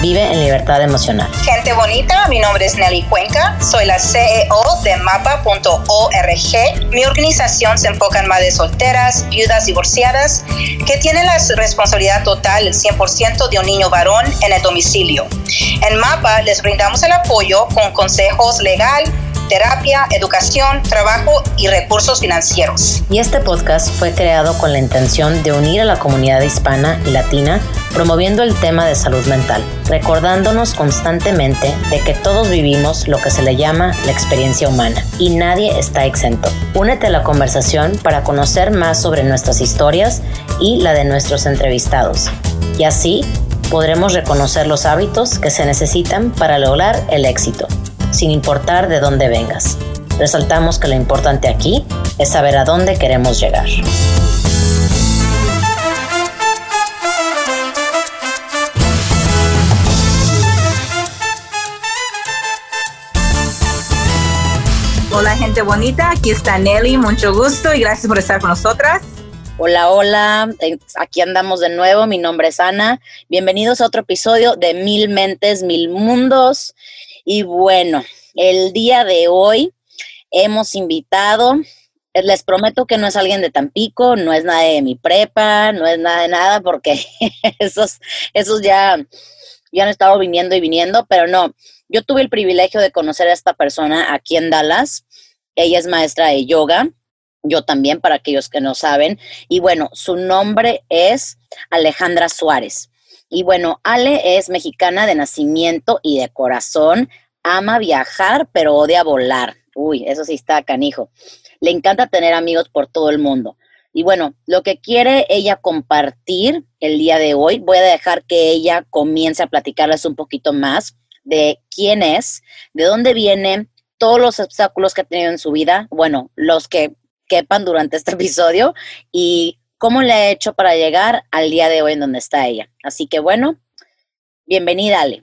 Vive en libertad emocional. Gente bonita, mi nombre es Nelly Cuenca, soy la CEO de mapa.org. Mi organización se enfoca en madres solteras, viudas divorciadas, que tienen la responsabilidad total, el 100% de un niño varón en el domicilio. En MAPA les brindamos el apoyo con consejos legal, terapia, educación, trabajo y recursos financieros. Y este podcast fue creado con la intención de unir a la comunidad hispana y latina promoviendo el tema de salud mental, recordándonos constantemente de que todos vivimos lo que se le llama la experiencia humana y nadie está exento. Únete a la conversación para conocer más sobre nuestras historias y la de nuestros entrevistados. Y así podremos reconocer los hábitos que se necesitan para lograr el éxito sin importar de dónde vengas. Resaltamos que lo importante aquí es saber a dónde queremos llegar. Hola gente bonita, aquí está Nelly, mucho gusto y gracias por estar con nosotras. Hola, hola, eh, aquí andamos de nuevo, mi nombre es Ana, bienvenidos a otro episodio de Mil Mentes, Mil Mundos y bueno, el día de hoy hemos invitado, eh, les prometo que no es alguien de Tampico, no es nada de mi prepa, no es nada de nada, porque esos, esos ya, ya han estado viniendo y viniendo, pero no, yo tuve el privilegio de conocer a esta persona aquí en Dallas. Ella es maestra de yoga, yo también, para aquellos que no saben. Y bueno, su nombre es Alejandra Suárez. Y bueno, Ale es mexicana de nacimiento y de corazón, ama viajar, pero odia volar. Uy, eso sí está canijo. Le encanta tener amigos por todo el mundo. Y bueno, lo que quiere ella compartir el día de hoy, voy a dejar que ella comience a platicarles un poquito más de quién es, de dónde viene, todos los obstáculos que ha tenido en su vida, bueno, los que quepan durante este episodio y cómo le ha hecho para llegar al día de hoy en donde está ella. Así que bueno, bienvenida Ale.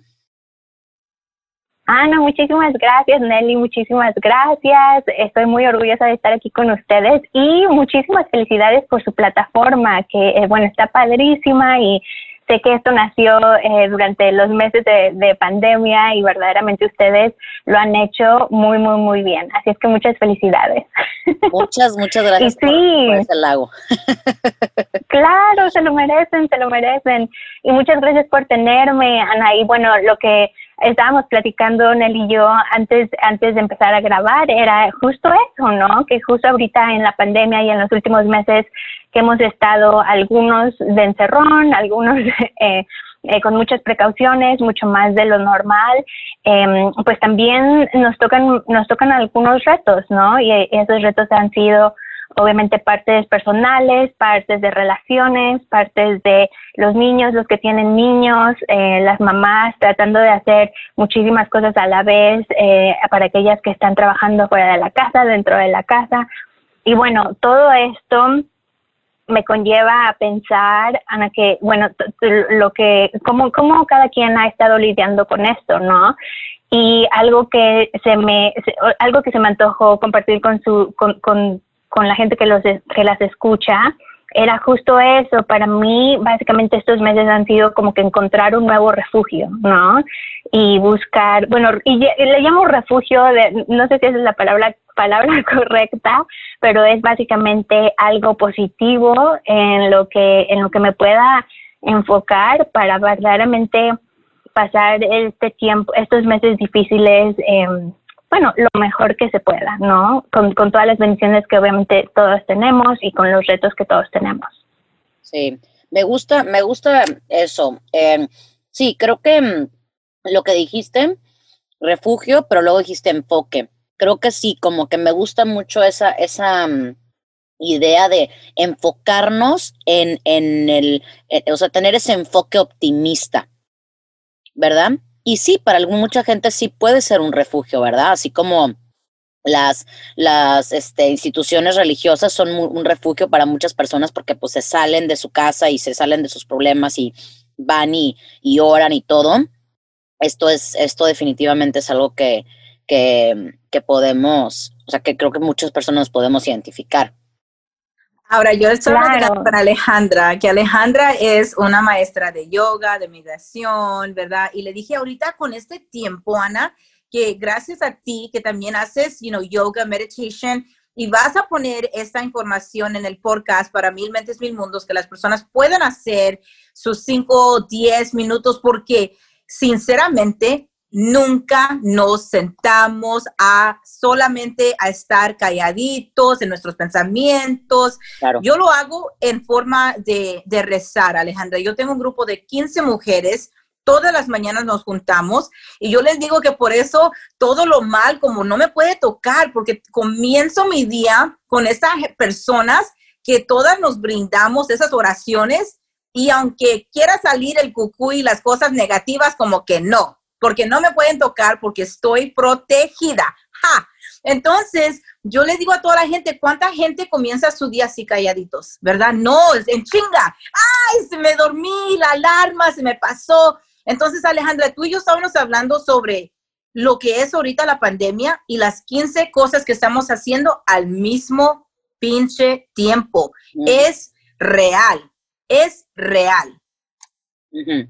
Ana, muchísimas gracias, Nelly, muchísimas gracias. Estoy muy orgullosa de estar aquí con ustedes y muchísimas felicidades por su plataforma, que eh, bueno, está padrísima y Sé que esto nació eh, durante los meses de, pandemia y verdaderamente ustedes lo han hecho muy, muy, muy bien. Así es que muchas felicidades. Muchas, muchas gracias sí, por, ese lago. claro, se lo merecen, se lo merecen. Y muchas gracias por tenerme, Ana. Y bueno, lo que estábamos platicando Nelly y yo antes, antes de empezar a grabar era justo eso, ¿no? Que justo ahorita en la pandemia y en los últimos meses que hemos estado algunos de encerrón, algunos eh, eh, con muchas precauciones, mucho más de lo normal, em, pues también nos tocan, nos tocan algunos retos, ¿no? Y esos retos han sido obviamente partes personales, partes de relaciones, partes de los niños, los que tienen niños, eh, las mamás tratando de hacer muchísimas cosas a la vez para aquellas que están trabajando fuera de la casa, dentro de la casa. Y bueno, todo esto me conlleva a pensar, Ana, que, bueno, lo que, cómo, cómo cada quien ha estado lidiando con esto, ¿no? Y algo que se me, algo que se me antojó compartir con su, con, con, con la gente que los, que las escucha, era justo eso. Para mí, básicamente estos meses han sido como que encontrar un nuevo refugio, ¿no? Y buscar, bueno, y le llamo refugio, de, no sé si esa es la palabra, palabra correcta, pero es básicamente algo positivo en lo que, en lo que me pueda enfocar para verdaderamente pasar este tiempo, estos meses difíciles. Eh, bueno, lo mejor que se pueda, ¿no? Con, todas las bendiciones que obviamente todos tenemos y con los retos que todos tenemos. Sí, me gusta, me gusta eso. Em, sí, creo que mm, lo que dijiste, refugio, pero luego dijiste enfoque. Creo que sí, como que me gusta mucho esa, esa mm, idea de enfocarnos en, en el, eh, o sea, tener ese enfoque optimista, ¿verdad? Y sí, para mucha gente sí puede ser un refugio, ¿verdad? Así como las, las este, instituciones religiosas son un refugio para muchas personas porque pues se salen de su casa y se salen de sus problemas y van y, y oran y todo. Esto es, esto definitivamente es algo que, que, que podemos, o sea, que creo que muchas personas podemos identificar. Ahora, yo estoy hablando con Alejandra, que Alejandra es una maestra de yoga, de meditación, ¿verdad? Y le dije ahorita con este tiempo, Ana, que gracias a ti, que también haces, you know, yoga, meditation, y vas a poner esta información en el podcast para Mil Mentes, Mil Mundos, que las personas puedan hacer sus 5 o 10 minutos, porque sinceramente nunca nos sentamos a solamente a estar calladitos en nuestros pensamientos. Yo lo hago en forma de, de rezar, Alejandra. Yo tengo un grupo de 15 mujeres todas las mañanas nos juntamos y yo les digo que por eso todo lo mal como no me puede tocar porque comienzo mi día con estas personas que todas nos brindamos esas oraciones y aunque quiera salir el cucú y las cosas negativas como que no, porque no me pueden tocar porque estoy protegida. ¡Ja! Entonces, yo le digo a toda la gente, ¿cuánta gente comienza su día así calladitos? ¿Verdad? No, es en chinga. ¡Ay, se me dormí, la alarma se me pasó! Entonces, Alejandra, tú y yo estábamos hablando sobre lo que es ahorita la pandemia y las 15 cosas que estamos haciendo al mismo pinche tiempo. Es real, es real. Sí,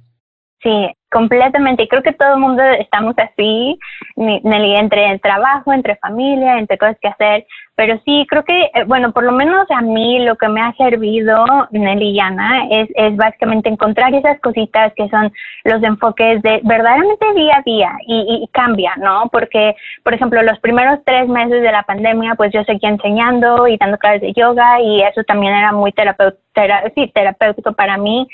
completamente. Creo que todo el mundo estamos así, entre el trabajo, entre familia, entre cosas que hacer. Pero sí, creo que, eh, bueno, por lo menos a mí lo que me ha servido, Nelly y Ana, es, básicamente encontrar esas cositas que son los enfoques de verdaderamente día a día y, y cambia, ¿no? Porque, por ejemplo, los primeros tres meses de la pandemia, pues yo seguía enseñando y dando clases de yoga y eso también era muy sí, terapéutico para mí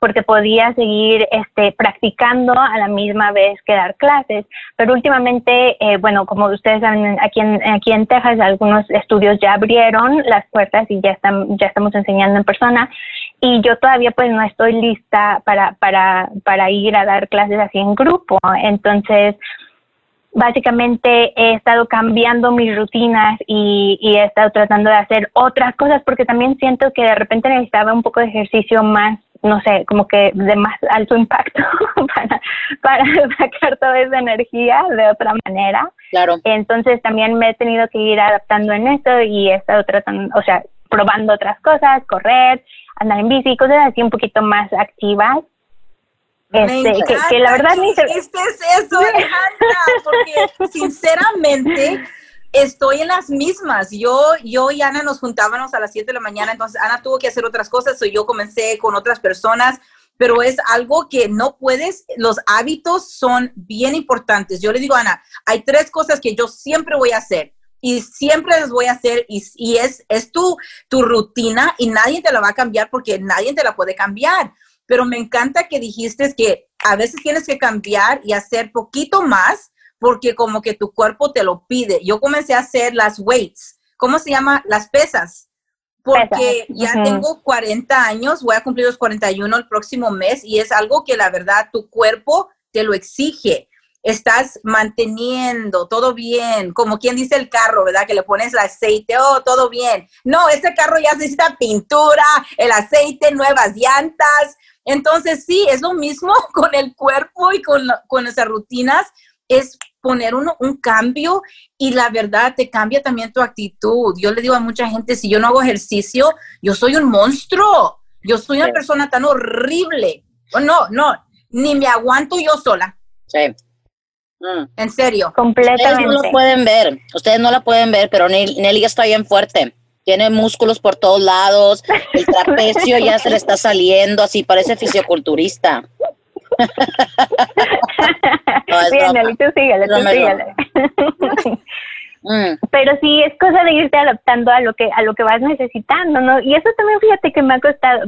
porque podía seguir este, practicando a la misma vez que dar clases. Pero últimamente, eh, bueno, como ustedes saben, aquí en, aquí en Texas algunos estudios ya abrieron las puertas y ya, están, ya estamos enseñando en persona y yo todavía pues no estoy lista para, para, para ir a dar clases así en grupo. Entonces, básicamente he estado cambiando mis rutinas y, y, he estado tratando de hacer otras cosas porque también siento que de repente necesitaba un poco de ejercicio más no sé, como que de más alto impacto para, para sacar toda esa energía de otra manera. Claro. Entonces también me he tenido que ir adaptando en esto y he estado tratando, o sea, probando otras cosas, correr, andar en bici, cosas así un poquito más activas. Este, que, que, la verdad ni se... es eso, Alejandra, porque sinceramente estoy en las mismas. Yo, yo y Ana nos juntábamos a las 7 de la mañana, entonces Ana tuvo que hacer otras cosas, o yo comencé con otras personas, pero es algo que no puedes, los hábitos son bien importantes. Yo le digo Ana, hay tres cosas que yo siempre voy a hacer y siempre las voy a hacer y, y es, es tu, tu rutina y nadie te la va a cambiar porque nadie te la puede cambiar. Pero me encanta que dijiste que a veces tienes que cambiar y hacer poquito más porque como que tu cuerpo te lo pide. Yo comencé a hacer las weights, ¿cómo se llama? Las pesas, porque ya tengo 40 años, voy a cumplir los 41 el próximo mes y es algo que la verdad tu cuerpo te lo exige. Estás manteniendo todo bien, como quien dice el carro, ¿verdad? Que le pones el aceite, oh, todo bien. No, este carro ya necesita pintura, el aceite, nuevas llantas. Entonces, sí, es lo mismo con el cuerpo y con, con esas rutinas es poner uno, un cambio y la verdad te cambia también tu actitud. Yo le digo a mucha gente, si yo no hago ejercicio, yo soy un monstruo, yo soy una persona tan horrible. No, no, ni me aguanto yo sola. Sí. Mm. En serio. Completamente. Ustedes no lo pueden ver, ustedes no la pueden ver, pero Nelly está bien fuerte. Tiene músculos por todos lados, el trapecio ya se le está saliendo, así parece fisioculturista. Bien, tú síguele, tú síguele. Mm. Pero sí, es cosa de irte adaptando a lo que a lo que vas necesitando, ¿no? Y eso también, fíjate que me ha costado,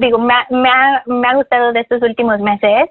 digo, me ha, me, ha, me ha gustado de estos últimos meses,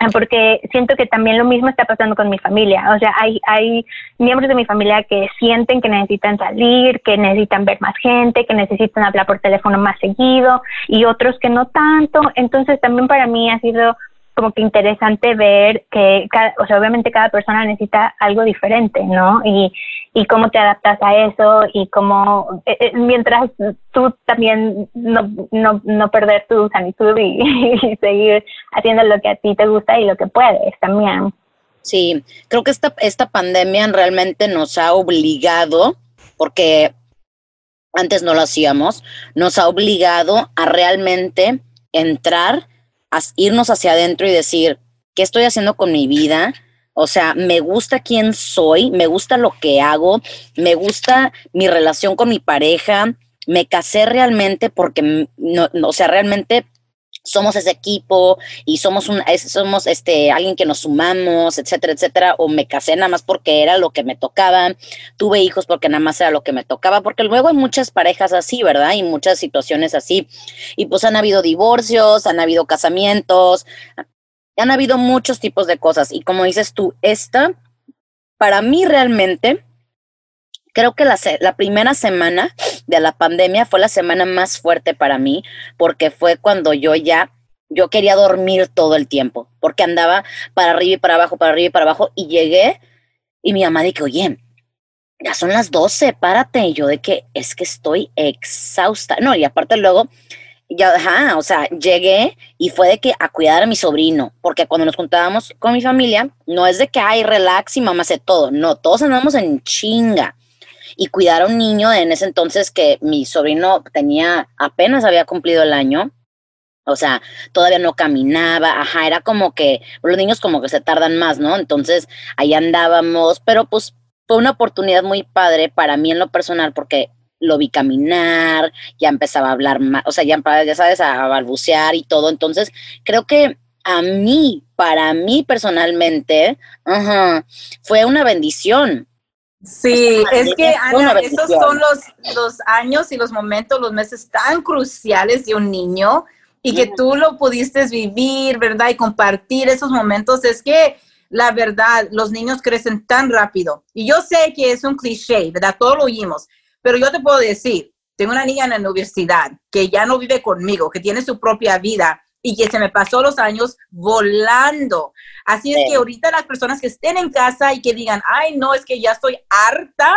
ah, porque siento que también lo mismo está pasando con mi familia. O sea, hay, hay miembros de mi familia que sienten que necesitan salir, que necesitan ver más gente, que necesitan hablar por teléfono más seguido y otros que no tanto. Entonces también para mí ha sido como que interesante ver que, o sea, obviamente cada persona necesita algo diferente, ¿no? Y, y cómo te adaptas a eso y cómo, eh, eh, mientras tú también no, no, no perder tu sanitud y, seguir haciendo lo que a ti te gusta y lo que puedes también. Sí, creo que esta, esta pandemia realmente nos ha obligado, porque antes no lo hacíamos, nos ha obligado a realmente entrar, irnos hacia adentro y decir, ¿qué estoy haciendo con mi vida? O sea, me gusta quién soy, me gusta lo que hago, me gusta mi relación con mi pareja, me casé realmente porque, no, o sea, realmente somos ese equipo y somos un somos este alguien que nos sumamos, etcétera, etcétera, o me casé nada más porque era lo que me tocaba, tuve hijos porque nada más era lo que me tocaba, porque luego hay muchas parejas así, ¿verdad? Y muchas situaciones así. Y pues han habido divorcios, han habido casamientos, han habido muchos tipos de cosas y como dices tú, esta para mí realmente creo que la, la, primera semana de la pandemia fue la semana más fuerte para mí, porque fue cuando yo ya, yo quería dormir todo el tiempo, porque andaba para arriba y para abajo, para arriba y para abajo, y llegué y mi mamá dije, oye, ya son las 12, párate. Y yo de que es que estoy exhausta. No, y aparte luego, ya, o sea, llegué y fue de que a cuidar a mi sobrino, porque cuando nos juntábamos con mi familia, no es de que, hay relax y mamá hace todo, no, todos andamos en chinga y cuidar a un niño en ese entonces que mi sobrino tenía, apenas había cumplido el año. O sea, todavía no caminaba, ajá, era como que los niños como que se tardan más, ¿no? Entonces ahí andábamos, pero pues fue una oportunidad muy padre para mí en lo personal porque lo vi caminar, ya empezaba a hablar más, o sea, ya, ya sabes, a balbucear y todo. Entonces, creo que a mí, para mí personalmente, ajá, fue una bendición, Sí, es que Ana, esos son los, los años y los momentos, los meses tan cruciales de un niño y que tú lo pudiste vivir, ¿verdad? Y compartir esos momentos. Es que la verdad, los niños crecen tan rápido. Y yo sé que es un cliché, ¿verdad? Todo lo oímos, pero yo te puedo decir, tengo una niña en la universidad que ya no vive conmigo, que tiene su propia vida y que se me pasó los años volando. Así es que ahorita las personas que estén en casa y que digan, ay, no, es que ya estoy harta,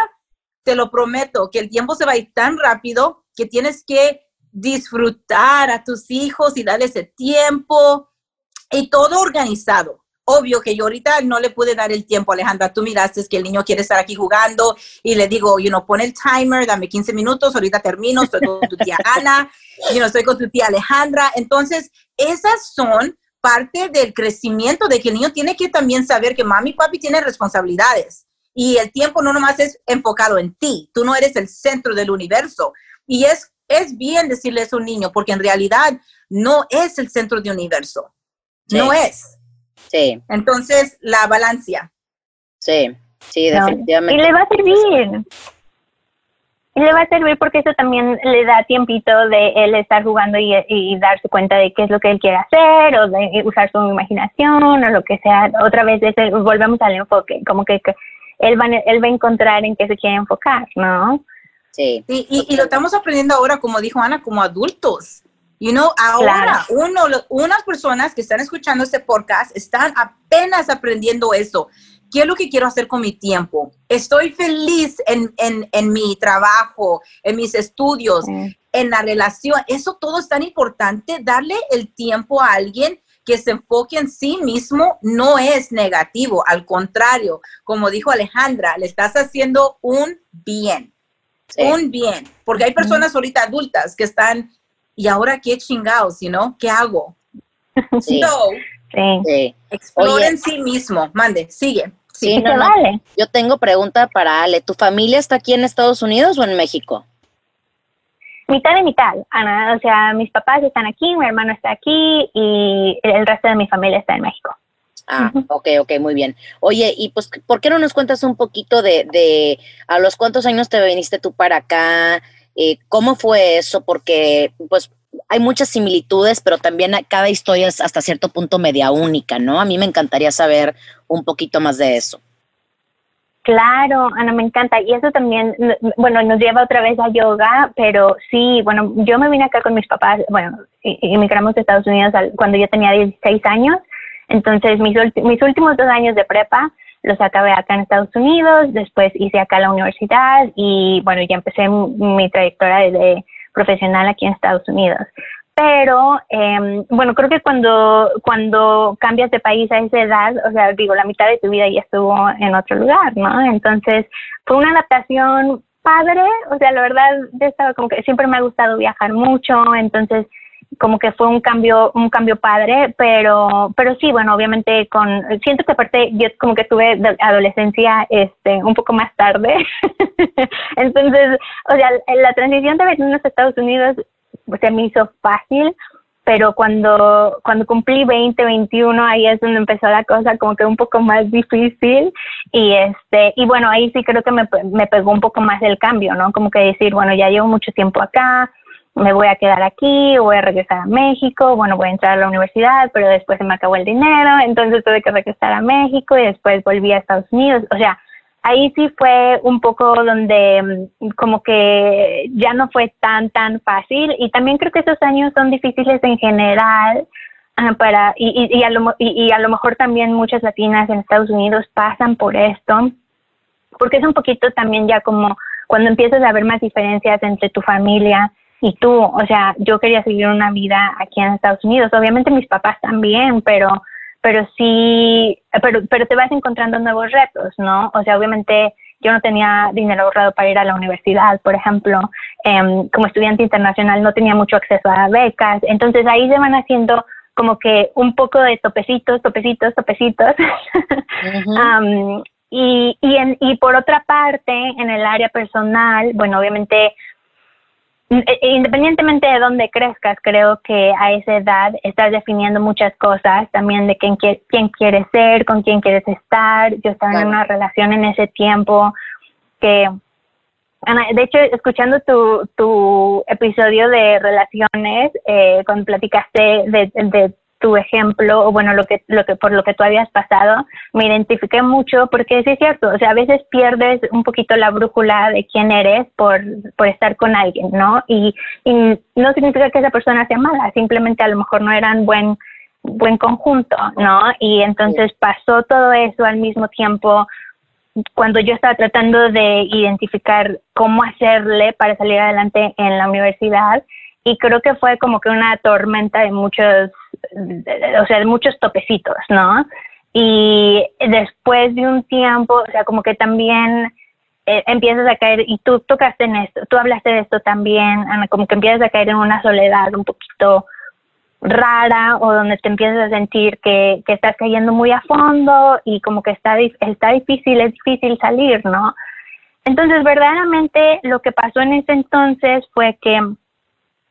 te lo prometo, que el tiempo se va a ir tan rápido que tienes que disfrutar a tus hijos y darles ese tiempo y todo organizado obvio que yo ahorita no le pude dar el tiempo, Alejandra. Tú miraste que el niño quiere estar aquí jugando y le digo, you know, pon el timer, dame 15 minutos, ahorita termino, estoy con tu tía Ana, you know, estoy con tu tía Alejandra. Entonces, esas son parte del crecimiento de que el niño tiene que también saber que mami y papi tienen responsabilidades y el tiempo no nomás es enfocado en ti, tú no eres el centro del universo. Y es, es bien decirle eso a un niño, porque en realidad no es el centro del universo, no es. Sí. Entonces, la balancia. Sí, sí, definitivamente. Y le va a servir. Y le va a servir porque eso también le da tiempito de él estar jugando y, darse cuenta de qué es lo que él quiere hacer o de usar su imaginación o lo que sea. Otra vez volvemos al enfoque, como que, él, va, él va a encontrar en qué se quiere enfocar, ¿no? Sí. sí y, y, lo estamos aprendiendo ahora, como dijo Ana, como adultos. You know, ahora uno, unas personas que están escuchando este podcast están apenas aprendiendo eso. ¿Qué es lo que quiero hacer con mi tiempo? Estoy feliz en, en, en mi trabajo, en mis estudios, en la relación. Eso todo es tan importante. Darle el tiempo a alguien que se enfoque en sí mismo no es negativo. Al contrario, como dijo Alejandra, le estás haciendo un bien. Un bien. Porque hay personas ahorita adultas que están y ahora qué chingados, ¿no? ¿Qué hago? Sí. sí. Exploren sí mismo. Mande, sigue. Sí, no, Yo tengo pregunta para Ale. ¿Tu familia está aquí en Estados Unidos o en México? Mitad y mitad, Ana. O sea, mis papás están aquí, mi hermano está aquí y el resto de mi familia está en México. Ah, ok, ok, muy bien. Oye, y pues, ¿por qué no nos cuentas un poquito de, de a los cuántos años te viniste tú para acá? Eh, ¿Cómo fue eso? Porque pues hay muchas similitudes, pero también cada historia es hasta cierto punto media única, ¿no? A mí me encantaría saber un poquito más de eso. Claro, Ana, me encanta. Y eso también, bueno, nos lleva otra vez a yoga, pero sí, bueno, yo me vine acá con mis papás, bueno, emigramos de Estados Unidos cuando yo tenía 16 años, entonces mis, mis últimos dos años de prepa los acabé acá en Estados Unidos, después hice acá la universidad y bueno, ya empecé mi trayectoria de, profesional aquí en Estados Unidos. pero em, bueno, creo que cuando, cuando cambias de país a esa edad, o sea, digo, la mitad de tu vida ya estuvo en otro lugar, ¿no? Entonces, fue una adaptación padre, o sea, la verdad, estaba como que siempre me ha gustado viajar mucho, entonces como que fue un cambio un cambio padre pero pero sí bueno obviamente con siento que aparte yo como que tuve adolescencia este un poco más tarde. Entonces o sea la transición de venir a Estados Unidos se me hizo fácil pero cuando cuando cumplí 20 21 ahí es donde empezó la cosa como que un poco más difícil. Y este y bueno ahí sí creo que me, me pegó un poco más el cambio no como que decir bueno ya llevo mucho tiempo acá me voy a quedar aquí, voy a regresar a México, bueno, voy a entrar a la universidad, pero después se me acabó el dinero, entonces tuve que regresar a México y después volví a Estados Unidos. O sea, ahí sí fue un poco donde mm, como que ya no fue tan, tan fácil y también creo que esos años son difíciles en general. Ah, para y, y, a lo, y, y a lo mejor también muchas latinas en Estados Unidos pasan por esto porque es un poquito también ya como cuando empiezas a ver más diferencias entre tu familia y tú, o sea, yo quería seguir una vida aquí en Estados Unidos, obviamente mis papás también, pero pero sí, pero, pero te vas encontrando nuevos retos, ¿no? O sea, obviamente yo no tenía dinero ahorrado para ir a la universidad, por ejemplo, em, como estudiante internacional no tenía mucho acceso a becas, entonces ahí se van haciendo como que un poco de topecitos, topecitos, topecitos. y, y, en, y por otra parte, en el área personal, bueno, obviamente eh, eh, independientemente de dónde crezcas, creo que a esa edad estás definiendo muchas cosas, también de quién, quién quieres ser, con quién quieres estar. Yo estaba en una relación en ese tiempo que, de hecho, escuchando tu, tu episodio de relaciones, eh, cuando platicaste de, de tu ejemplo, o bueno, lo que, lo que, por lo que tú habías pasado, me identifiqué mucho porque sí es cierto, o sea, a veces pierdes un poquito la brújula de quién eres por, por estar con alguien, ¿no? Y, y no significa que esa persona sea mala, simplemente a lo mejor no eran buen, buen conjunto, ¿no? Y entonces pasó todo eso al mismo tiempo cuando yo estaba tratando de identificar cómo hacerle para salir adelante en la universidad y creo que fue como que una tormenta de muchos, o sea, de muchos topecitos, ¿no? Y después de un tiempo, o sea, como que también eh, empiezas a caer, y tú tocaste en esto, tú hablaste de esto también, como que empiezas a caer en una soledad un poquito rara o donde te empiezas a sentir que, que estás cayendo muy a fondo y como que está, está difícil, es difícil salir, ¿no? Entonces, verdaderamente lo que pasó en ese entonces fue que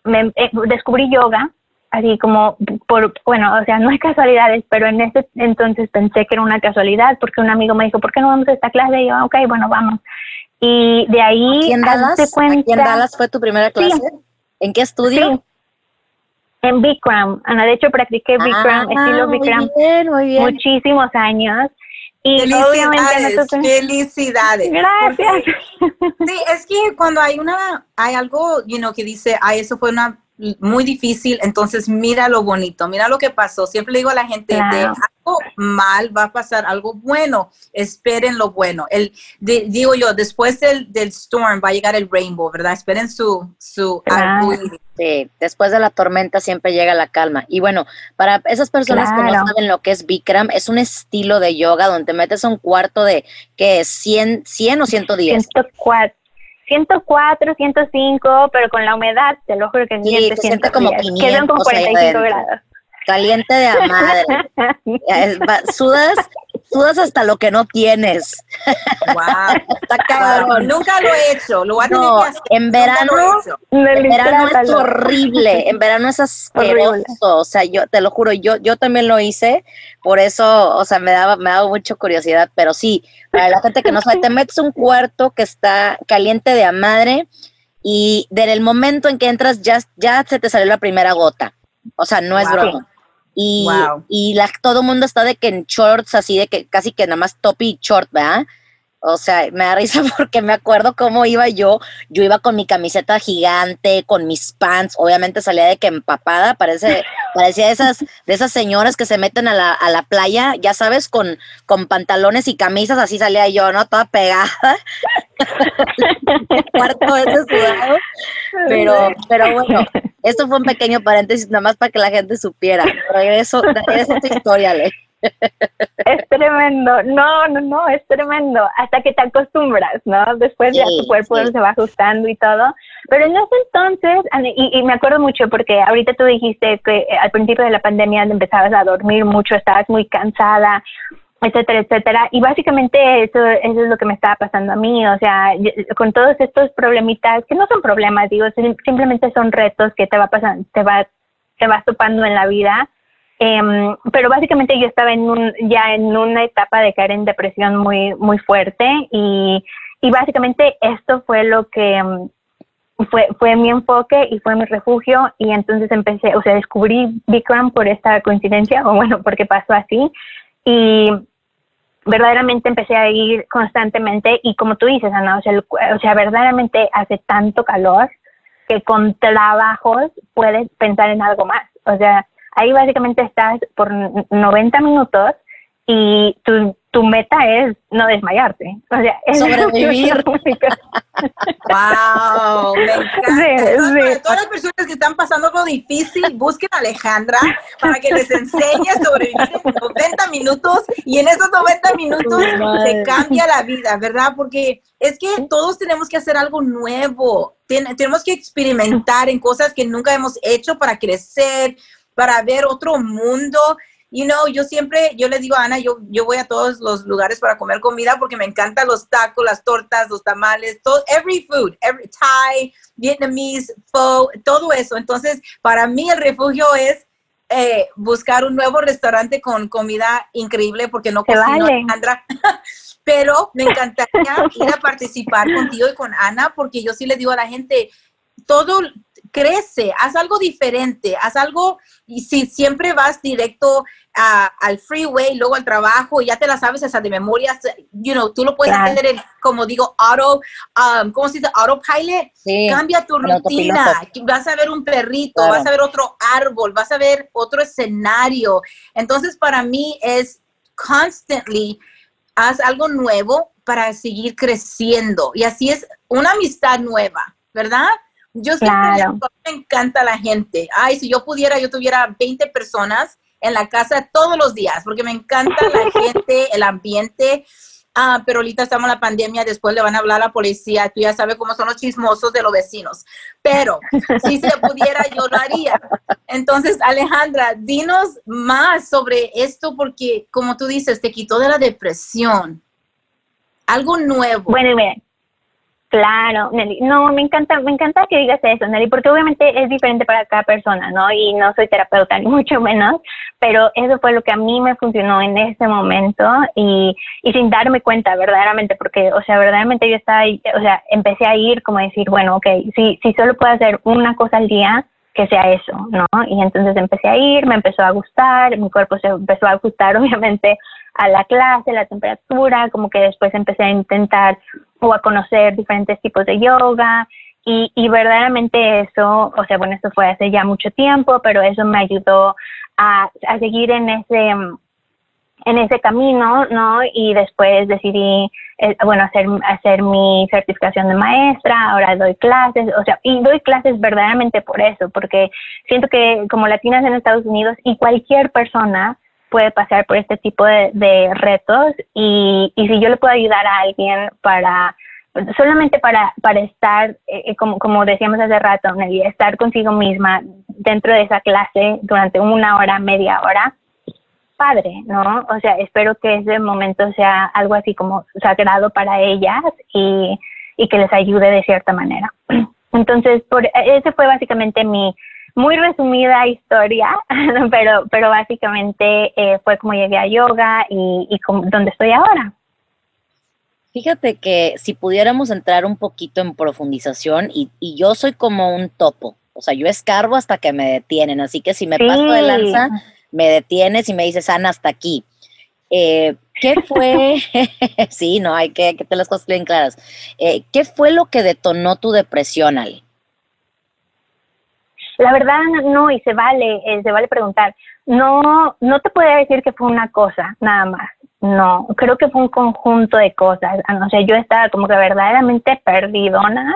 me, eh, descubrí yoga, así como por, bueno, o sea, no hay casualidades, pero en ese entonces pensé que era una casualidad porque un amigo me dijo, ¿por qué no vamos a esta clase? Y yo, ok, bueno, vamos. Y de ahí... en Dallas? Cuenta, en Dallas fue tu primera clase? ¿En qué estudio? En Bikram. Ana, de hecho, practiqué Bikram, ah, estilo Bikram, muchísimos años. Y felicidades, felicidades. Gracias. sí, es que cuando hay una, hay algo, you know, que dice, ah, eso fue una muy difícil, entonces mira lo bonito, mira lo que pasó. Siempre le digo a la gente, de algo mal va a pasar algo bueno, esperen lo bueno. El, digo yo, después del, del, storm va a llegar el rainbow, ¿verdad? Esperen su, su Sí, después de la tormenta siempre llega la calma. Y bueno, para esas personas que no saben lo que es Bikram, es un estilo de yoga donde te metes a un cuarto de, ¿qué es? ¿100, 100 o 110? 104. 104, 105, pero con la humedad, te lo juro que sí, se siente como 500, quedan como 45 grados. Caliente de a madre. sudas, sudas hasta lo que no tienes. Wow, está cabrón. Nunca lo he hecho, lo voy a tener que hacer. En verano, en verano es horrible, en verano es asqueroso, o sea, yo te lo juro, yo, yo también lo hice, por eso, o sea, me daba, me daba mucha curiosidad, pero sí, para la gente que no sabe, te metes un cuarto que está caliente de a madre y desde el momento en que entras ya, ya se te salió la primera gota. O sea, no es broma. Y, y la, todo el mundo está de que en shorts, así de que casi que nada más top y short, ¿verdad? O sea, me da risa porque me acuerdo cómo iba yo. Yo iba con mi camiseta gigante, con mis pants. Obviamente salía de que empapada, parece, parecía de esas, de esas señoras que se meten a la, a la playa, ya sabes, con, con pantalones y camisas, así salía yo, ¿no? Toda pegada. cuarto veces sudado, pero, pero bueno, esto fue un pequeño paréntesis nada más para que la gente supiera. Regreso, regreso a tu historia, Ale. Es tremendo, no, no, no, es tremendo, hasta que te acostumbras, ¿no? Después ya tu cuerpo se va ajustando y todo, pero en ese entonces, y, y, me acuerdo mucho porque ahorita tú dijiste que al principio de la pandemia empezabas a dormir mucho, estabas muy cansada, etcétera, etcétera, y básicamente eso, eso es lo que me estaba pasando a mí, o sea, con todos estos problemitas, que no son problemas, digo, simplemente son retos que te va pasando, te va, te vas topando en la vida, Em, pero básicamente yo estaba en un, ya en una etapa de caer en depresión muy, muy fuerte y, y básicamente esto fue lo que em, fue, fue mi enfoque y fue mi refugio. Y entonces empecé, o sea, descubrí Bikram por esta coincidencia o bueno, porque pasó así. Y verdaderamente empecé a ir constantemente y como tú dices, Ana, o sea, o sea, verdaderamente hace tanto calor que con trabajos puedes pensar en algo más, o sea, Ahí básicamente estás por 90 minutos y tu, tu meta es no desmayarte. O sea, es sobrevivir. ¡Wow! Me encanta. Para todas las personas que están pasando algo difícil, busquen a Alejandra para que les enseñe a sobrevivir en 90 minutos y en esos 90 minutos se cambia la vida, ¿verdad? Porque es que todos tenemos que hacer algo nuevo. tenemos que experimentar en cosas que nunca hemos hecho para crecer, para ver otro mundo. You know, yo siempre, yo le digo a Ana, yo, yo voy a todos los lugares para comer comida porque me encantan los tacos, las tortas, los tamales, todo, every food, every Thai, Vietnamese, pho, todo eso. Entonces, para mí el refugio es eh, buscar un nuevo restaurante con comida increíble porque no cocino, Alejandra. Pero me encantaría ir a participar contigo y con Ana porque yo sí le digo a la gente, todo crece, haz algo diferente, haz algo, y si siempre vas directo al freeway, luego al trabajo, ya te la sabes esa de memoria, you know, tú lo puedes hacer en, como digo, auto, um, ¿cómo se dice? Autopilot. Cambia tu rutina, vas a ver un perrito, vas a ver otro árbol, vas a ver otro escenario. Entonces, para mí es constantly, haz algo nuevo para seguir creciendo. Y así es una amistad nueva, ¿verdad? Yo siempre me encanta la gente. Ay, si yo pudiera, yo tuviera 20 personas en la casa todos los días, porque me encanta la gente, el ambiente. Ah, pero ahorita estamos en la pandemia, después le van a hablar a la policía, tú ya sabes cómo son los chismosos de los vecinos. Pero si se pudiera, yo lo haría. Entonces, Alejandra, dinos más sobre esto, porque como tú dices, te quitó de la depresión. Algo nuevo. Bueno. Claro, Nelly. No, me encanta, me encanta que digas eso, Nelly, porque obviamente es diferente para cada persona, ¿no? Y no soy terapeuta ni mucho menos, pero eso fue lo que a mí me funcionó en ese momento y, y sin darme cuenta verdaderamente, porque, o sea, verdaderamente yo estaba, o sea, empecé a ir como a decir, bueno, ok, si, si solo puedo hacer una cosa al día, que sea eso, ¿no? Y entonces empecé a ir, me empezó a gustar, mi cuerpo se empezó a ajustar obviamente a la clase, la temperatura, como que después empecé a intentar o a conocer diferentes tipos de yoga y, y verdaderamente eso, o sea, bueno, esto fue hace ya mucho tiempo, pero eso me ayudó a, a seguir en ese en ese camino, ¿no? Y después decidí, eh, bueno, hacer, hacer mi certificación de maestra, ahora doy clases, o sea, y doy clases verdaderamente por eso, porque siento que como latinas en Estados Unidos y cualquier persona puede pasar por este tipo de, retos y, y, si yo le puedo ayudar a alguien para solamente para, para estar, eh, como, como decíamos hace rato, estar consigo misma dentro de esa clase durante una hora, media hora, padre, ¿no? O sea, espero que ese momento sea algo así como sagrado para ellas y, y que les ayude de cierta manera. Entonces, por, ese fue básicamente mi, muy resumida historia, pero, pero básicamente eh, fue como llegué a yoga y, y donde estoy ahora. Fíjate que si pudiéramos entrar un poquito en profundización, y, y, yo soy como un topo, o sea, yo escarbo hasta que me detienen, así que si me paso de lanza, me detienes y me dices, Ana, hasta aquí. Eh, ¿Qué fue? sí, no, hay que, que te las cosas bien claras. Eh, ¿Qué fue lo que detonó tu depresión, Ale? La verdad no, y se vale, eh, se vale preguntar. No, no te puedo decir que fue una cosa, nada más. no, creo que fue un conjunto de cosas. O sea, yo estaba como que verdaderamente perdidona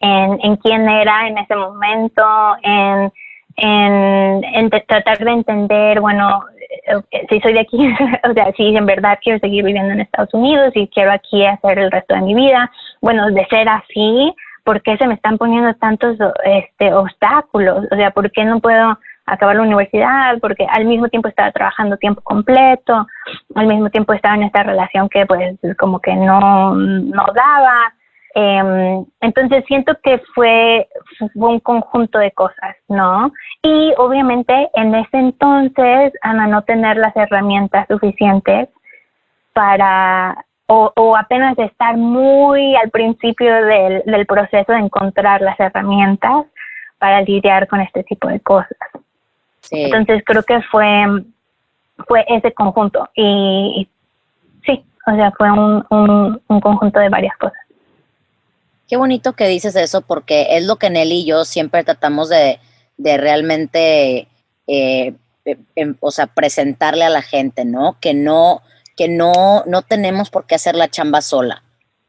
en, en quién era en ese momento, en, en, en tratar de entender, bueno, eh, si soy de aquí, o sea, si en verdad quiero seguir viviendo en Estados Unidos y quiero aquí hacer el resto de mi vida, bueno, de ser así, ¿por qué se me están poniendo tantos este, obstáculos? O sea, ¿por qué no puedo acabar la universidad? Porque al mismo tiempo estaba trabajando tiempo completo, al mismo tiempo estaba en esta relación que pues como que no, no daba. Em, entonces siento que fue, fue, un conjunto de cosas, ¿no? Y obviamente en ese entonces, Ana, no tener las herramientas suficientes para, o, o apenas estar muy al principio del, del, proceso de encontrar las herramientas para lidiar con este tipo de cosas. Entonces creo que fue, fue ese conjunto y, sí, o sea, fue un, un, un conjunto de varias cosas. Qué bonito que dices eso porque es lo que Nelly y yo siempre tratamos de, de realmente, eh, eh, em, o sea, presentarle a la gente, ¿no? Que no, que no, no tenemos por qué hacer la chamba sola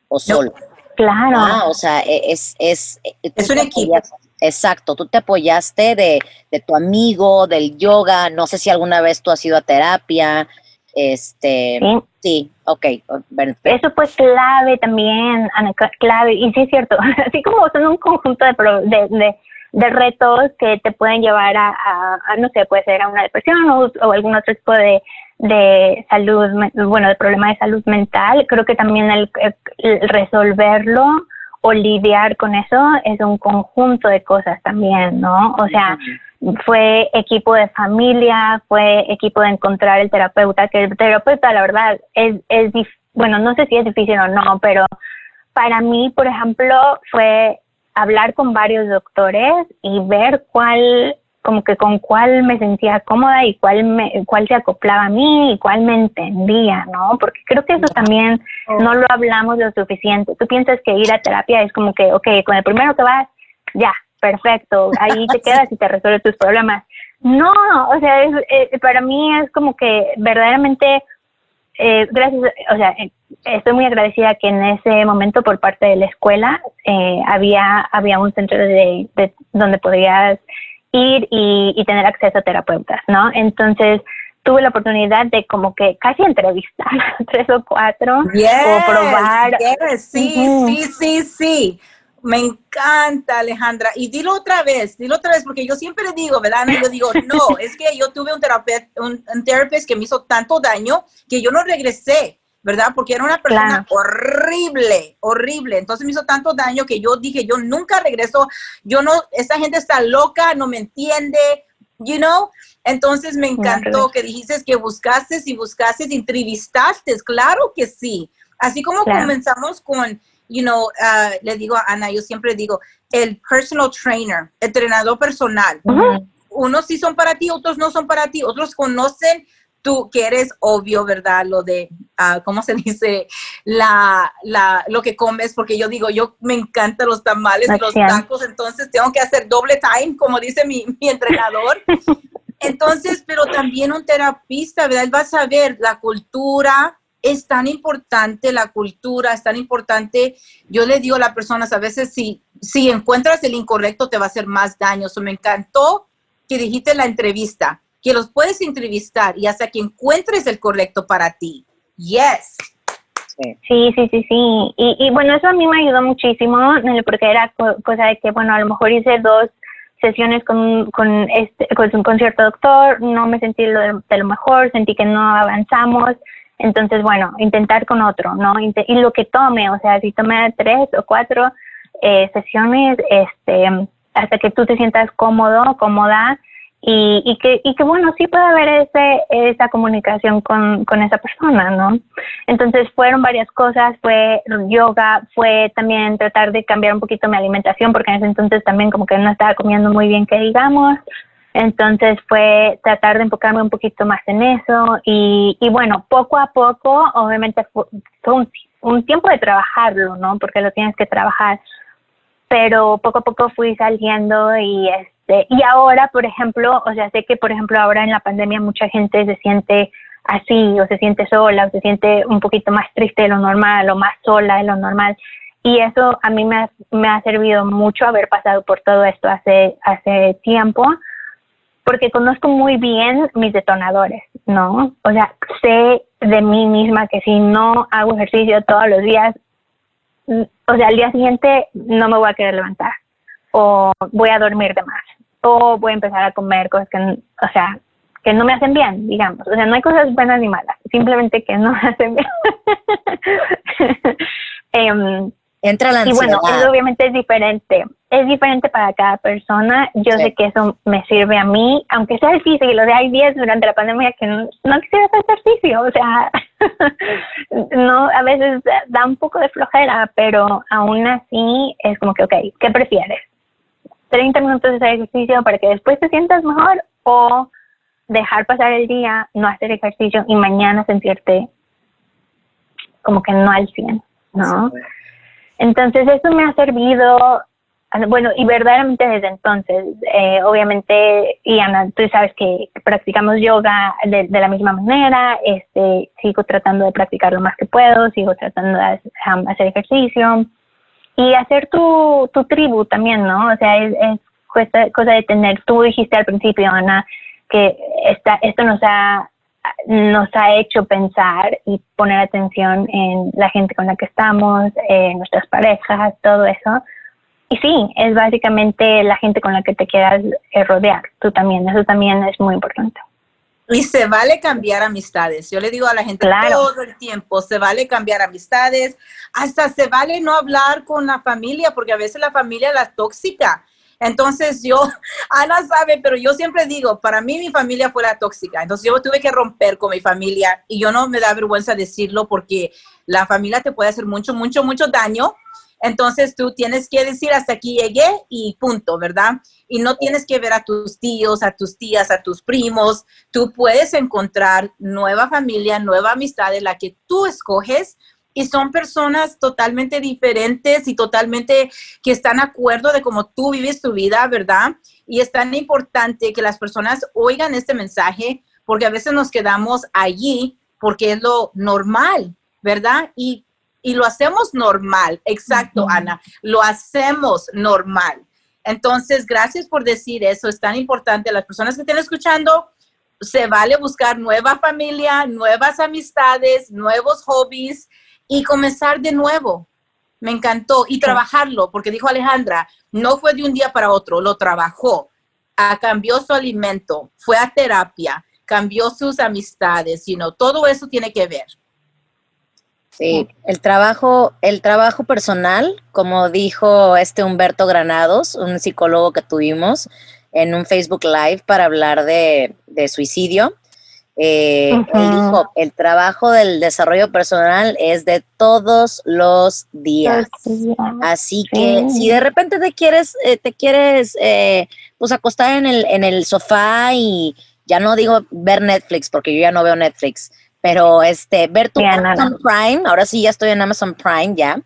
o solo. claro. Ah, o sea, e, es, es, e, es un equipo. Exacto, tú te apoyaste de, de, tu amigo, del yoga, no sé si alguna vez tú has ido a terapia, este, sí, ok. Eso fue clave también, Ana, clave, y sí es cierto, así como son un conjunto de, de, de, retos que te pueden llevar a, a, no sé, puede ser a una depresión o, o algún otro tipo de, de salud, bueno, de problema de salud mental, creo que también el, el resolverlo o lidiar con eso es un conjunto de cosas también, ¿no? O sea, fue equipo de familia, fue equipo de encontrar el terapeuta, que el terapeuta, la verdad, es, es bueno, no sé si es difícil o no, pero para mí, por ejemplo, fue hablar con varios doctores y ver cuál, como que con cuál me sentía cómoda y cuál, me, cuál se acoplaba a mí y cuál me entendía, ¿no? Porque creo que eso también no lo hablamos lo suficiente. Tú piensas que ir a terapia es como que, ok, con el primero que vas, ya, perfecto, ahí te quedas y te resuelves tus problemas. No, o sea, es, para mí es como que verdaderamente, eh, gracias, o sea, eh, estoy muy agradecida que en ese momento por parte de la escuela eh, había, había un centro de, donde podías ir y, y tener acceso a terapeutas, ¿no? Entonces, tuve la oportunidad de como que casi entrevistar tres o cuatro o probar. sí, sí, sí, sí. Me encanta, Alejandra. Y dilo otra vez, dilo otra vez, porque yo siempre digo, ¿verdad? Yo digo, no, es que yo tuve un terapeuta, un, terapeuta que me hizo tanto daño que yo no regresé, ¿verdad? Porque era una persona horrible, horrible. Entonces me hizo tanto daño que yo dije, yo nunca regreso. Yo no, esa gente está loca, no me entiende, you know? Entonces me encantó que dijiste que buscaste y buscaste, entrevistaste, claro que sí. Así como comenzamos con you know, uh, le digo a Ana, yo siempre digo, el personal trainer, entrenador personal. Unos sí son para ti, otros no son para ti, otros conocen tú que eres obvio, ¿verdad? Lo de, uh, ¿cómo se dice? La, la, lo que comes, porque yo digo, yo me encantan los tamales los tacos, entonces tengo que hacer doble time, como dice mi, mi entrenador. Entonces, pero también un terapista, ¿verdad? Él va a saber la cultura, es tan importante la cultura, es tan importante, yo le digo a las personas a veces si, si encuentras el incorrecto te va a hacer más daño. So, me encantó que dijiste en la entrevista que los puedes entrevistar y hasta que encuentres el correcto para ti. Yes. Sí, sí, sí, sí. Y, y bueno, eso a mí me ayudó muchísimo porque era cosa de que, bueno, a lo mejor hice dos sesiones con, con, este, con, cierto doctor, no me sentí lo de lo mejor, sentí que no avanzamos, entonces, bueno, intentar con otro, ¿no? Y lo que tome, o sea, si tome tres o cuatro eh, sesiones, este, hasta que tú te sientas cómodo, cómoda, y, y, que, y que bueno, sí puede haber ese, esa comunicación con, esa persona, ¿no? Entonces fueron varias cosas, fue yoga, fue también tratar de cambiar un poquito mi alimentación, porque en ese entonces también como que no estaba comiendo muy bien, que digamos, entonces fue tratar de enfocarme un poquito más en eso y, y bueno, poco a poco, obviamente fue, un, un, tiempo de trabajarlo, ¿no? Porque lo tienes que trabajar, pero poco a poco fui saliendo y este y ahora, por ejemplo, o sea, sé que por ejemplo ahora en la pandemia mucha gente se siente así, o se siente sola, o se siente un poquito más triste de lo normal, o más sola de lo normal. Y eso a mí me ha, me ha servido mucho haber pasado por todo esto hace, hace tiempo, porque conozco muy bien mis detonadores, ¿no? O sea, sé de mí misma que si no hago ejercicio todos los días, o sea, al día siguiente no me voy a querer levantar, o voy a dormir de más, o voy a empezar a comer cosas que, o sea, que no me hacen bien, digamos. O sea, no hay cosas buenas ni malas, simplemente que no me hacen bien. um, Entra la ansiedad. Y bueno, obviamente es diferente. Es diferente para cada persona. Yo sé que eso me sirve a mí, aunque sea difícil. O sea, hay días durante la pandemia que no, no quisiera hacer ejercicio. O sea, no, a veces da un poco de flojera, pero aún así es como que, ok, ¿qué prefieres? 30 minutos de ejercicio para que después te sientas mejor o dejar pasar el día, no hacer ejercicio y mañana sentirte como que no al 100, ¿no? Entonces eso me ha servido, bueno, y verdaderamente desde entonces, eh, obviamente, y Ana, tú sabes que practicamos yoga de, la misma manera, este, sigo tratando de practicar lo más que puedo, sigo tratando de hacer ejercicio y hacer tu, tu tribu también, ¿no? O sea, es, es cosa, cosa de tener, tú dijiste al principio, Ana, que esta, esto nos ha, nos ha hecho pensar y poner atención en la gente con la que estamos, en nuestras parejas, todo eso. Y sí, es básicamente la gente con la que te quieras eh, rodear, tú también, eso también es muy importante. Y se vale cambiar amistades. Yo le digo a la gente todo el tiempo, se vale cambiar amistades, hasta se vale no hablar con la familia, porque a veces la familia es la tóxica. Entonces yo, Ana sabe, pero yo siempre digo, para mí mi familia fue la tóxica. Entonces yo tuve que romper con mi familia y yo no me da vergüenza decirlo porque la familia te puede hacer mucho, mucho, mucho daño. Entonces tú tienes que decir hasta aquí llegué y punto, ¿verdad? Y no tienes que ver a tus tíos, a tus tías, a tus primos. Tú puedes encontrar nueva familia, nueva amistad en la que tú escoges y son personas totalmente diferentes y totalmente que están de acuerdo de cómo tú vives tu vida, ¿verdad? Y es tan importante que las personas oigan este mensaje porque a veces nos quedamos allí porque es lo normal, ¿verdad? Y, y lo hacemos normal, exacto, Ana, lo hacemos normal. Entonces, gracias por decir eso, es tan importante. Las personas que estén escuchando, se vale buscar nueva familia, nuevas amistades, nuevos hobbies y comenzar de nuevo. Me encantó y trabajarlo, porque dijo Alejandra, no fue de un día para otro, lo trabajó, ah, cambió su alimento, fue a terapia, cambió sus amistades, you todo eso tiene que ver. Sí, el trabajo, el trabajo personal, como dijo este Humberto Granados, un psicólogo que tuvimos en un Facebook Live para hablar de, de suicidio, eh, Él dijo, el trabajo del desarrollo personal es de todos los días. Así que si de repente te quieres, eh, te quieres eh, pues acostar en el, en el sofá y ya no digo ver Netflix, porque yo ya no veo Netflix, pero este, ver tu Amazon Prime, ahora sí ya estoy en Amazon Prime ya,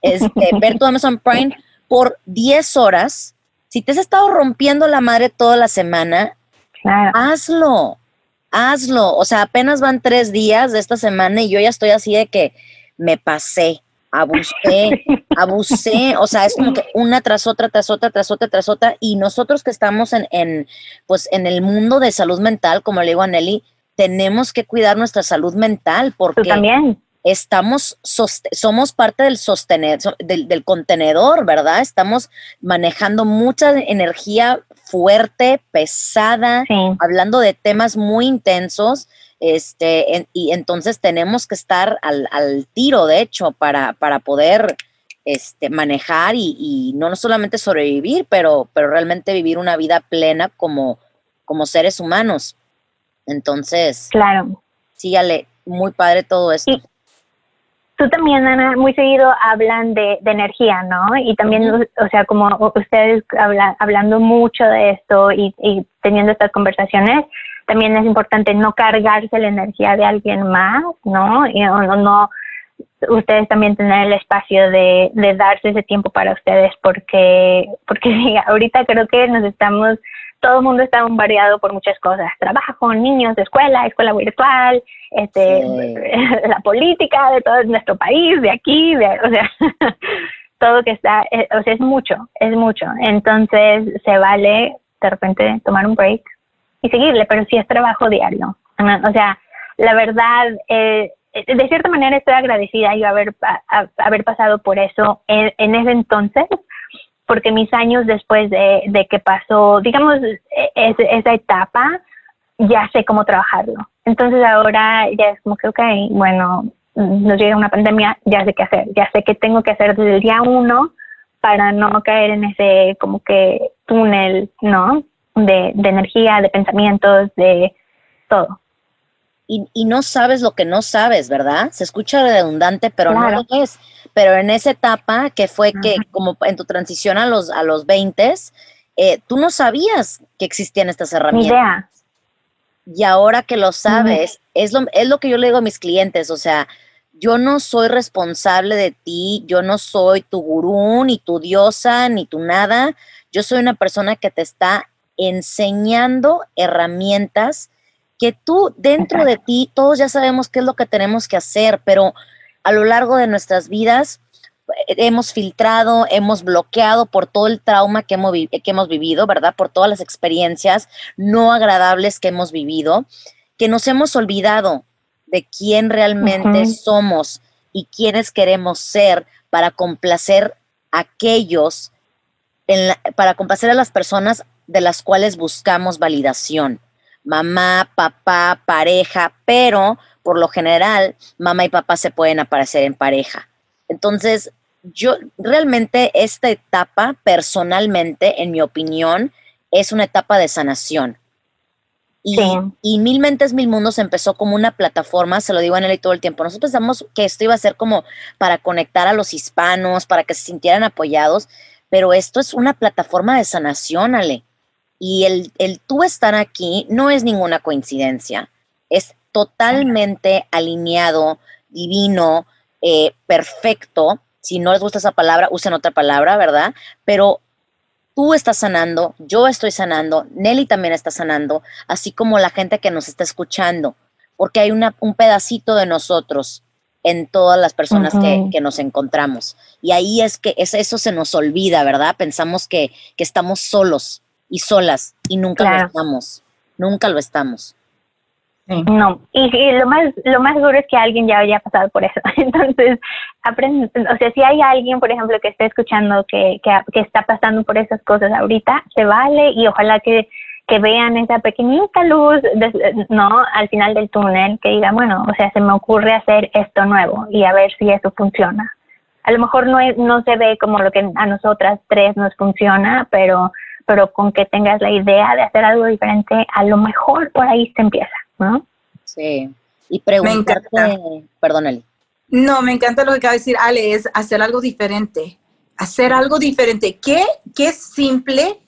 este, ver tu Amazon Prime por 10 horas, si te has estado rompiendo la madre toda la semana, hazlo hazlo. O sea, apenas van tres días de esta semana y yo ya estoy así de que me pasé, abusé, abusé. O sea, es como que una tras otra, tras otra, tras otra, tras otra. Y nosotros que estamos en, en pues, en el mundo de salud mental, como le digo a Nelly, tenemos que cuidar nuestra salud mental porque también. Estamos, somos parte del sostener, del, del contenedor, ¿verdad? Estamos manejando mucha energía fuerte, pesada, hablando de temas muy intensos. Este, y entonces tenemos que estar al, tiro, de hecho, para, para poder este, manejar y, no solamente sobrevivir, pero, pero realmente vivir una vida plena como, como seres humanos. Entonces, claro. Sí, Ale, muy padre todo esto tú también, Ana, muy seguido hablan de, energía, ¿no? Y también, o sea, como ustedes hablando mucho de esto y, teniendo estas conversaciones, también es importante no cargarse la energía de alguien más, ¿no? Y no, no ustedes también tener el espacio de, de darse ese tiempo para ustedes porque, porque ahorita creo que nos estamos todo el mundo está bombardeado por muchas cosas, trabajo, niños, escuela, escuela virtual, este, la política de todo nuestro país, de aquí, de, o sea, todo que está, eh, o sea, es mucho, es mucho. Entonces se vale de repente tomar un break y seguirle, pero sí es trabajo diario. O sea, la verdad, eh, de cierta manera estoy agradecida yo haber, haber pasado por eso en, en ese entonces, porque mis años después de, de que pasó, digamos, es, esa etapa, ya sé cómo trabajarlo. Entonces ahora ya es como que, ok, bueno, nos llega una pandemia, ya sé qué hacer, ya sé qué tengo que hacer desde el día uno para no caer en ese como que túnel, ¿no? De, de energía, de pensamientos, de todo. Y, y, no sabes lo que no sabes, ¿verdad? Se escucha redundante, pero no lo es. Pero en esa etapa que fue que como en tu transición a los, a los 20, eh, tú no sabías que existían estas herramientas. Y ahora que lo sabes, es, lo, es lo que yo le digo a mis clientes, o sea, yo no soy responsable de ti, yo no soy tu gurú, ni tu diosa, ni tu nada, yo soy una persona que te está enseñando herramientas que tú dentro de ti, todos ya sabemos qué es lo que tenemos que hacer, pero a lo largo de nuestras vidas eh, hemos filtrado, hemos bloqueado por todo el trauma que hemos, que hemos vivido, ¿verdad? Por todas las experiencias no agradables que hemos vivido, que nos hemos olvidado de quién realmente somos y quiénes queremos ser para complacer a aquellos, para complacer a las personas de las cuales buscamos validación. Mamá, papá, pareja, pero por lo general, mamá y papá se pueden aparecer en pareja. Entonces, yo realmente esta etapa, personalmente, en mi opinión, es una etapa de sanación. Y, y, Mil Mentes, Mil Mundos empezó como una plataforma, se lo digo en él todo el tiempo. Nosotros pensamos que esto iba a ser como para conectar a los hispanos, para que se sintieran apoyados, pero esto es una plataforma de sanación, Ale. Y el, el tú estar aquí no es ninguna coincidencia, es totalmente alineado, divino, eh, perfecto. Si no les gusta esa palabra, usen otra palabra, ¿verdad? Pero tú estás sanando, yo estoy sanando, Nelly también está sanando, así como la gente que nos está escuchando, porque hay una, un pedacito de nosotros en todas las personas que, nos encontramos. Y ahí es que es, eso se nos olvida, ¿verdad? Pensamos que, estamos solos y solas y nunca lo estamos, nunca lo estamos. No, y, lo más lo más duro es que alguien ya haya pasado por eso. Entonces, aprende, o sea, si hay alguien, por ejemplo, que esté escuchando que, que, está pasando por esas cosas ahorita, se vale y ojalá que, que vean esa pequeñita luz, ¿no? Al final del túnel, que diga, bueno, o sea, se me ocurre hacer esto nuevo y a ver si eso funciona. A lo mejor no, es, no se ve como lo que a nosotras tres nos funciona, pero, pero con que tengas la idea de hacer algo diferente, a lo mejor por ahí se empieza. ¿no? Sí. Y preguntarte, perdón, Eli. No, me encanta lo que acaba de decir Ale, es hacer algo diferente. Hacer algo diferente, que, que es simple,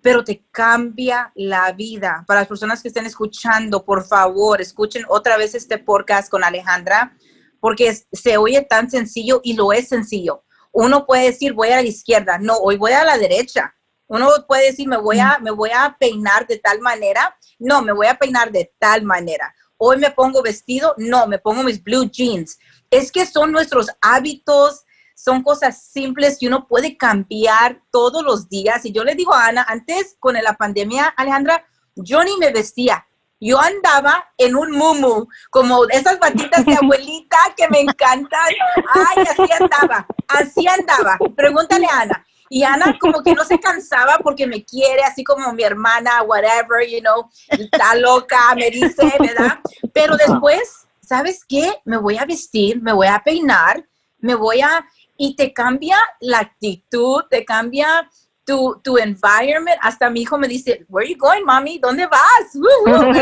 pero te cambia la vida. Para las personas que estén escuchando, por favor, escuchen otra vez este podcast con Alejandra, porque se oye tan sencillo y lo es sencillo. Uno puede decir, voy a la izquierda, no, hoy voy a la derecha. Uno puede decir, me voy a, me voy a peinar de tal manera no, me voy a peinar de tal manera. Hoy me pongo vestido, no, me pongo mis blue jeans. Es que son nuestros hábitos, son cosas simples que uno puede cambiar todos los días. Y yo le digo a Ana, antes con la pandemia, Alejandra, yo ni me vestía. Yo andaba en un mumu, como esas batitas de abuelita que me encantan. Ay, así andaba, así andaba. Pregúntale a Ana. Y Ana como que no se cansaba porque me quiere, así como mi hermana, whatever, you know, está loca, me dice, ¿verdad? Pero después, ¿sabes qué? Me voy a vestir, me voy a peinar, me voy a... Y te cambia la actitud, te cambia tu, tu environment. Hasta mi hijo me dice, where are you going, mami? ¿Dónde vas? y luego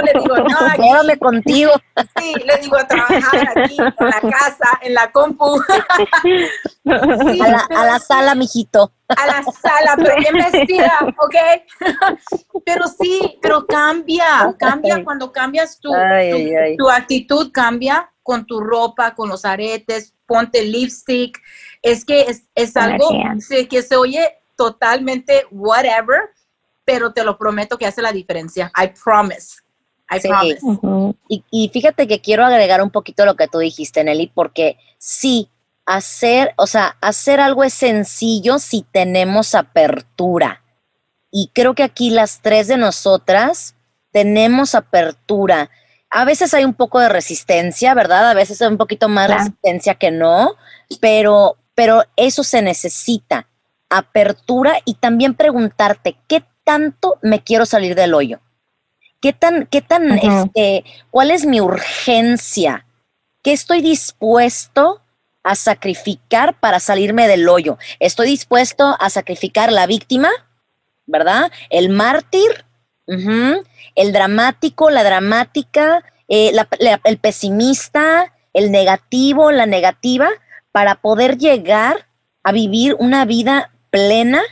le digo, no, aquí. contigo. Sí, le digo, a trabajar aquí, en la casa, en la compu. a, la, sala, mijito. A la sala, pero bien vestida, ¿ok? pero sí, pero cambia, cambia cuando cambias tu, tu, tu actitud, cambia con tu ropa, con los aretes, ponte lipstick, es que es, algo que se oye totalmente whatever, pero te lo prometo que hace la diferencia. I promise. I promise. y, y fíjate que quiero agregar un poquito lo que tú dijiste, Nelly, porque sí, hacer, o sea, hacer algo es sencillo si tenemos apertura. Y creo que aquí las tres de nosotras tenemos apertura. A veces hay un poco de resistencia, ¿verdad? A veces hay un poquito más resistencia que no, pero, pero eso se necesita. Apertura y también preguntarte, ¿qué tanto me quiero salir del hoyo? ¿Qué tan, qué tan, este, cuál es mi urgencia? ¿Qué estoy dispuesto a sacrificar para salirme del hoyo? ¿Estoy dispuesto a sacrificar la víctima? ¿Verdad? El mártir, el dramático, la dramática, eh, el pesimista, el negativo, la negativa, para poder llegar a vivir una vida plena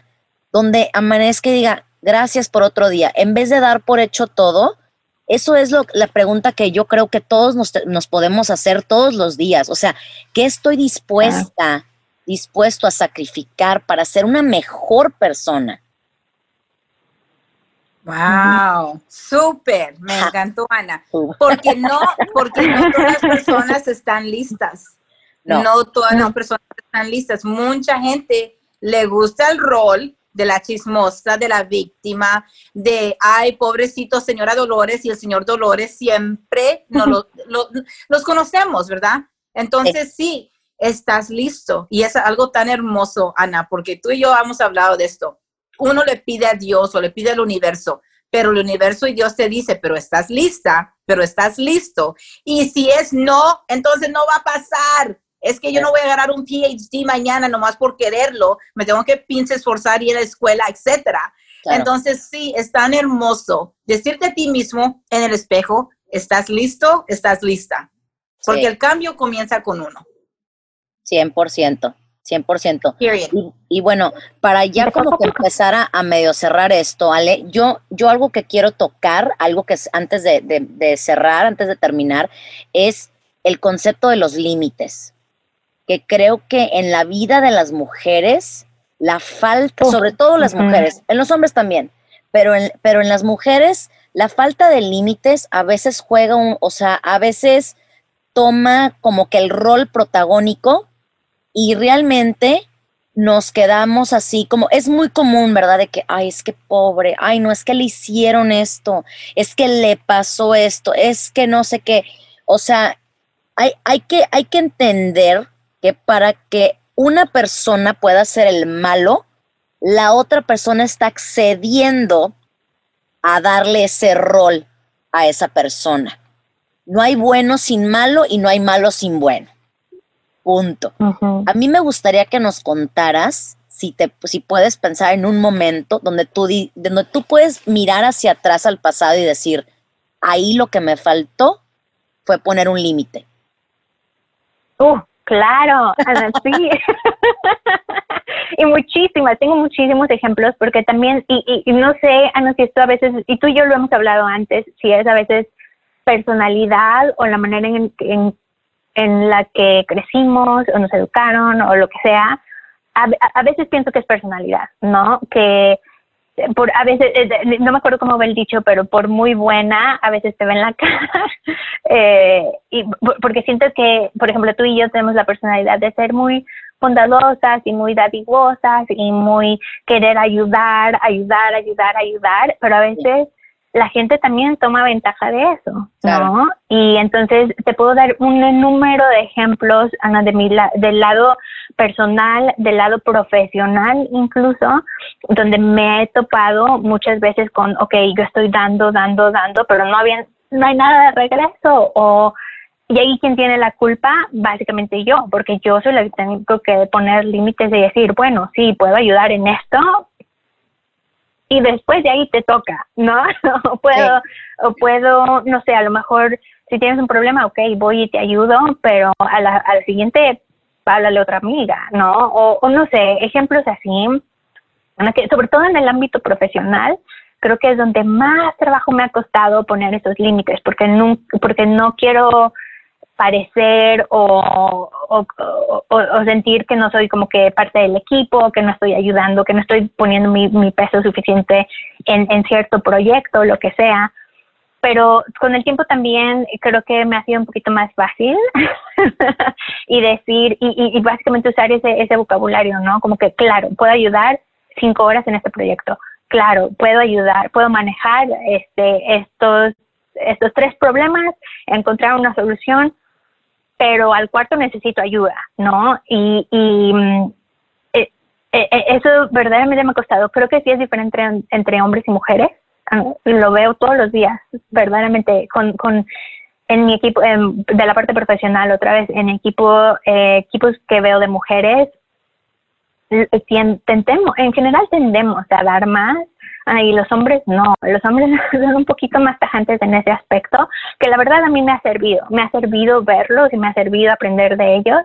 donde amanezca y diga, gracias por otro día. En vez de dar por hecho todo, eso es lo, la pregunta que yo creo que todos nos, podemos hacer todos los días. O sea, ¿qué estoy dispuesta, dispuesto a sacrificar para ser una mejor persona? Wow, súper, me encantó Ana, porque no, porque no todas las personas están listas. No, no todas las personas están listas. Mucha gente le gusta el rol de la chismosa, de la víctima, de, ay, pobrecito señora Dolores y el señor Dolores siempre no los conocemos, ¿verdad? Entonces sí, estás listo. Y es algo tan hermoso, Ana, porque tú y yo hemos hablado de esto. Uno le pide a Dios o le pide al universo, pero el universo y Dios te dice, pero estás lista, pero estás listo. Y si es no, entonces no va a pasar es que yo no voy a ganar un PhD mañana nomás por quererlo, me tengo que pinche esforzar y ir a la escuela, etcétera. Entonces, sí, es tan hermoso decirte a ti mismo en el espejo, ¿estás listo? ¿Estás lista? Porque el cambio comienza con uno. 100%. 100%. Y, y, bueno, para ya como que empezar a, medio cerrar esto, Ale, yo, yo algo que quiero tocar, algo que es antes de, de cerrar, antes de terminar, es el concepto de los límites que creo que en la vida de las mujeres, la falta, sobre todo las mujeres, en los hombres también, pero en, pero en las mujeres, la falta de límites a veces juega un, o sea, a veces toma como que el rol protagónico y realmente nos quedamos así, como es muy común, ¿verdad? De que, ay, es que pobre, ay, no, es que le hicieron esto, es que le pasó esto, es que no sé qué. O sea, hay, hay, que, hay que entender que para que una persona pueda ser el malo, la otra persona está accediendo a darle ese rol a esa persona. No hay bueno sin malo y no hay malo sin bueno. Punto. A mí me gustaría que nos contaras, si, te, si puedes pensar en un momento donde tú, donde tú puedes mirar hacia atrás al pasado y decir, ahí lo que me faltó fue poner un límite. Uh, Claro, sí. y muchísimas, tengo muchísimos ejemplos porque también, y, y, no sé, Ana, si esto a veces, y tú y yo lo hemos hablado antes, si es a veces personalidad o la manera en, en, en la que crecimos o nos educaron o lo que sea, a, a veces pienso que es personalidad, ¿no? Que por a veces eh, no me acuerdo cómo va el dicho pero por muy buena a veces te ven la cara. Eh, y porque siento que por ejemplo tú y yo tenemos la personalidad de ser muy bondadosas y muy dadivosas y muy querer ayudar ayudar ayudar ayudar pero a veces la gente también toma ventaja de eso, ¿no? Y entonces te puedo dar un número de ejemplos, Ana, de mi del lado personal, del lado profesional incluso, donde me he topado muchas veces con, ok, yo estoy dando, dando, dando, pero no, había, no hay nada de regreso o... Y ahí quien tiene la culpa, básicamente yo, porque yo soy la que tengo que poner límites y decir, bueno, sí, puedo ayudar en esto, y después de ahí te toca, ¿no? o puedo, o puedo, no sé, a lo mejor si tienes un problema, ok, voy y te ayudo, pero a la, a la siguiente, háblale a otra amiga, ¿no? O, no sé, ejemplos así, sobre todo en el ámbito profesional, creo que es donde más trabajo me ha costado poner esos límites, porque no, porque no quiero parecer o, o, o, sentir que no soy como que parte del equipo, que no estoy ayudando, que no estoy poniendo mi, mi peso suficiente en, en cierto proyecto, lo que sea. Pero con el tiempo también creo que me ha sido un poquito más fácil y decir, y, y, básicamente usar ese, ese vocabulario, ¿no? Como que, claro, puedo ayudar cinco horas en este proyecto. Claro, puedo ayudar, puedo manejar este, estos, estos tres problemas, encontrar una solución, pero al cuarto necesito ayuda, ¿no? Y, y mm, eh, eh, eh, eso verdaderamente me ha costado. Creo que sí es diferente entre, hombres y mujeres. Ah, lo veo todos los días, verdaderamente, con, con en mi equipo, de la parte profesional, otra vez, en equipo, equipos que veo de mujeres, en general tendemos a dar más y los hombres no, los hombres son un poquito más tajantes en ese aspecto, que la verdad a mí me ha servido, me ha servido verlos y me ha servido aprender de ellos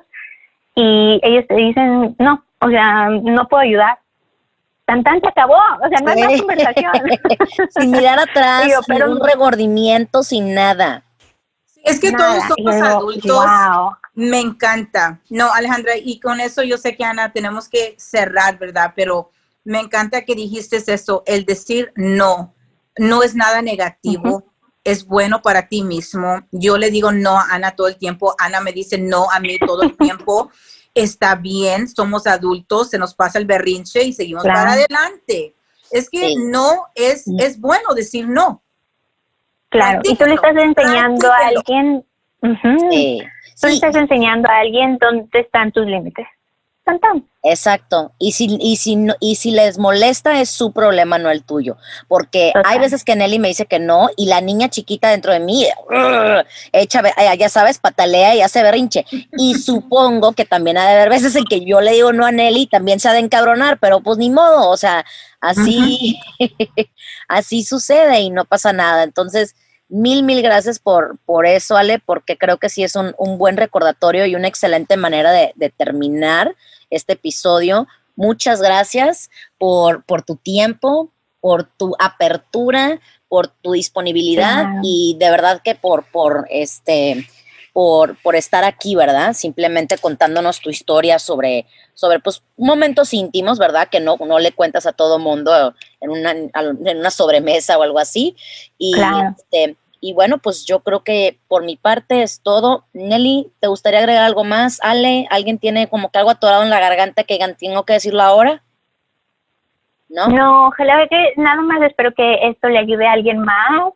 y ellos te dicen, no, o sea, no puedo ayudar. Tan tan se acabó, o sea, no hay más conversación. sin mirar atrás, sin un regordimiento, sin nada. Es que todos somos adultos. Me encanta. No, Alejandra, y con eso yo sé que Ana, tenemos que cerrar, ¿verdad? Pero me encanta que dijiste eso, el decir no, no es nada negativo. Es bueno para ti mismo. Yo le digo no a Ana todo el tiempo. Ana me dice no a mí todo el tiempo. Está bien, somos adultos, se nos pasa el berrinche y seguimos para adelante. Es que no es, es bueno decir no. Claro, y tú le estás enseñando a alguien, tú le estás enseñando a alguien dónde están tus límites. Exacto. Y si, y, si, y si les molesta es su problema, no el tuyo. Porque hay veces que Nelly me dice que no y la niña chiquita dentro de mí, echa, ya sabes, patalea y hace berrinche. Y supongo que también ha de haber veces en que yo le digo no a Nelly también se ha de encabronar, pero pues ni modo, o sea, así, así sucede y no pasa nada. Entonces, Mil, mil gracias por, por eso, Ale, porque creo que sí es un, buen recordatorio y una excelente manera de, terminar este episodio. Muchas gracias por, por tu tiempo, por tu apertura, por tu disponibilidad y de verdad que por, por este por, por, estar aquí, ¿verdad? Simplemente contándonos tu historia sobre, sobre pues, momentos íntimos, ¿verdad? Que no, no le cuentas a todo mundo en una, en una sobremesa o algo así. Y, este, y bueno, pues yo creo que por mi parte es todo. Nelly, ¿te gustaría agregar algo más? Ale, ¿alguien tiene como que algo atorado en la garganta que tengo que decirlo ahora? ¿No? No, ojalá que nada más espero que esto le ayude a alguien más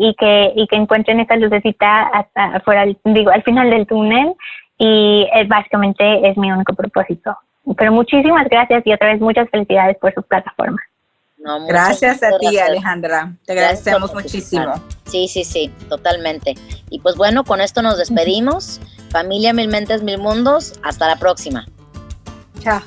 y que, y que encuentren esta lucecita hasta afuera, digo, al final del túnel y eh, básicamente es mi único propósito. Pero muchísimas gracias y otra vez muchas felicidades por su plataforma. Gracias a ti, Alejandra. Te agradecemos muchísimo. Sí, sí, sí, totalmente. Y pues bueno, con esto nos despedimos. Familia Mil Mentes, Mil Mundos. Hasta la próxima. Chao.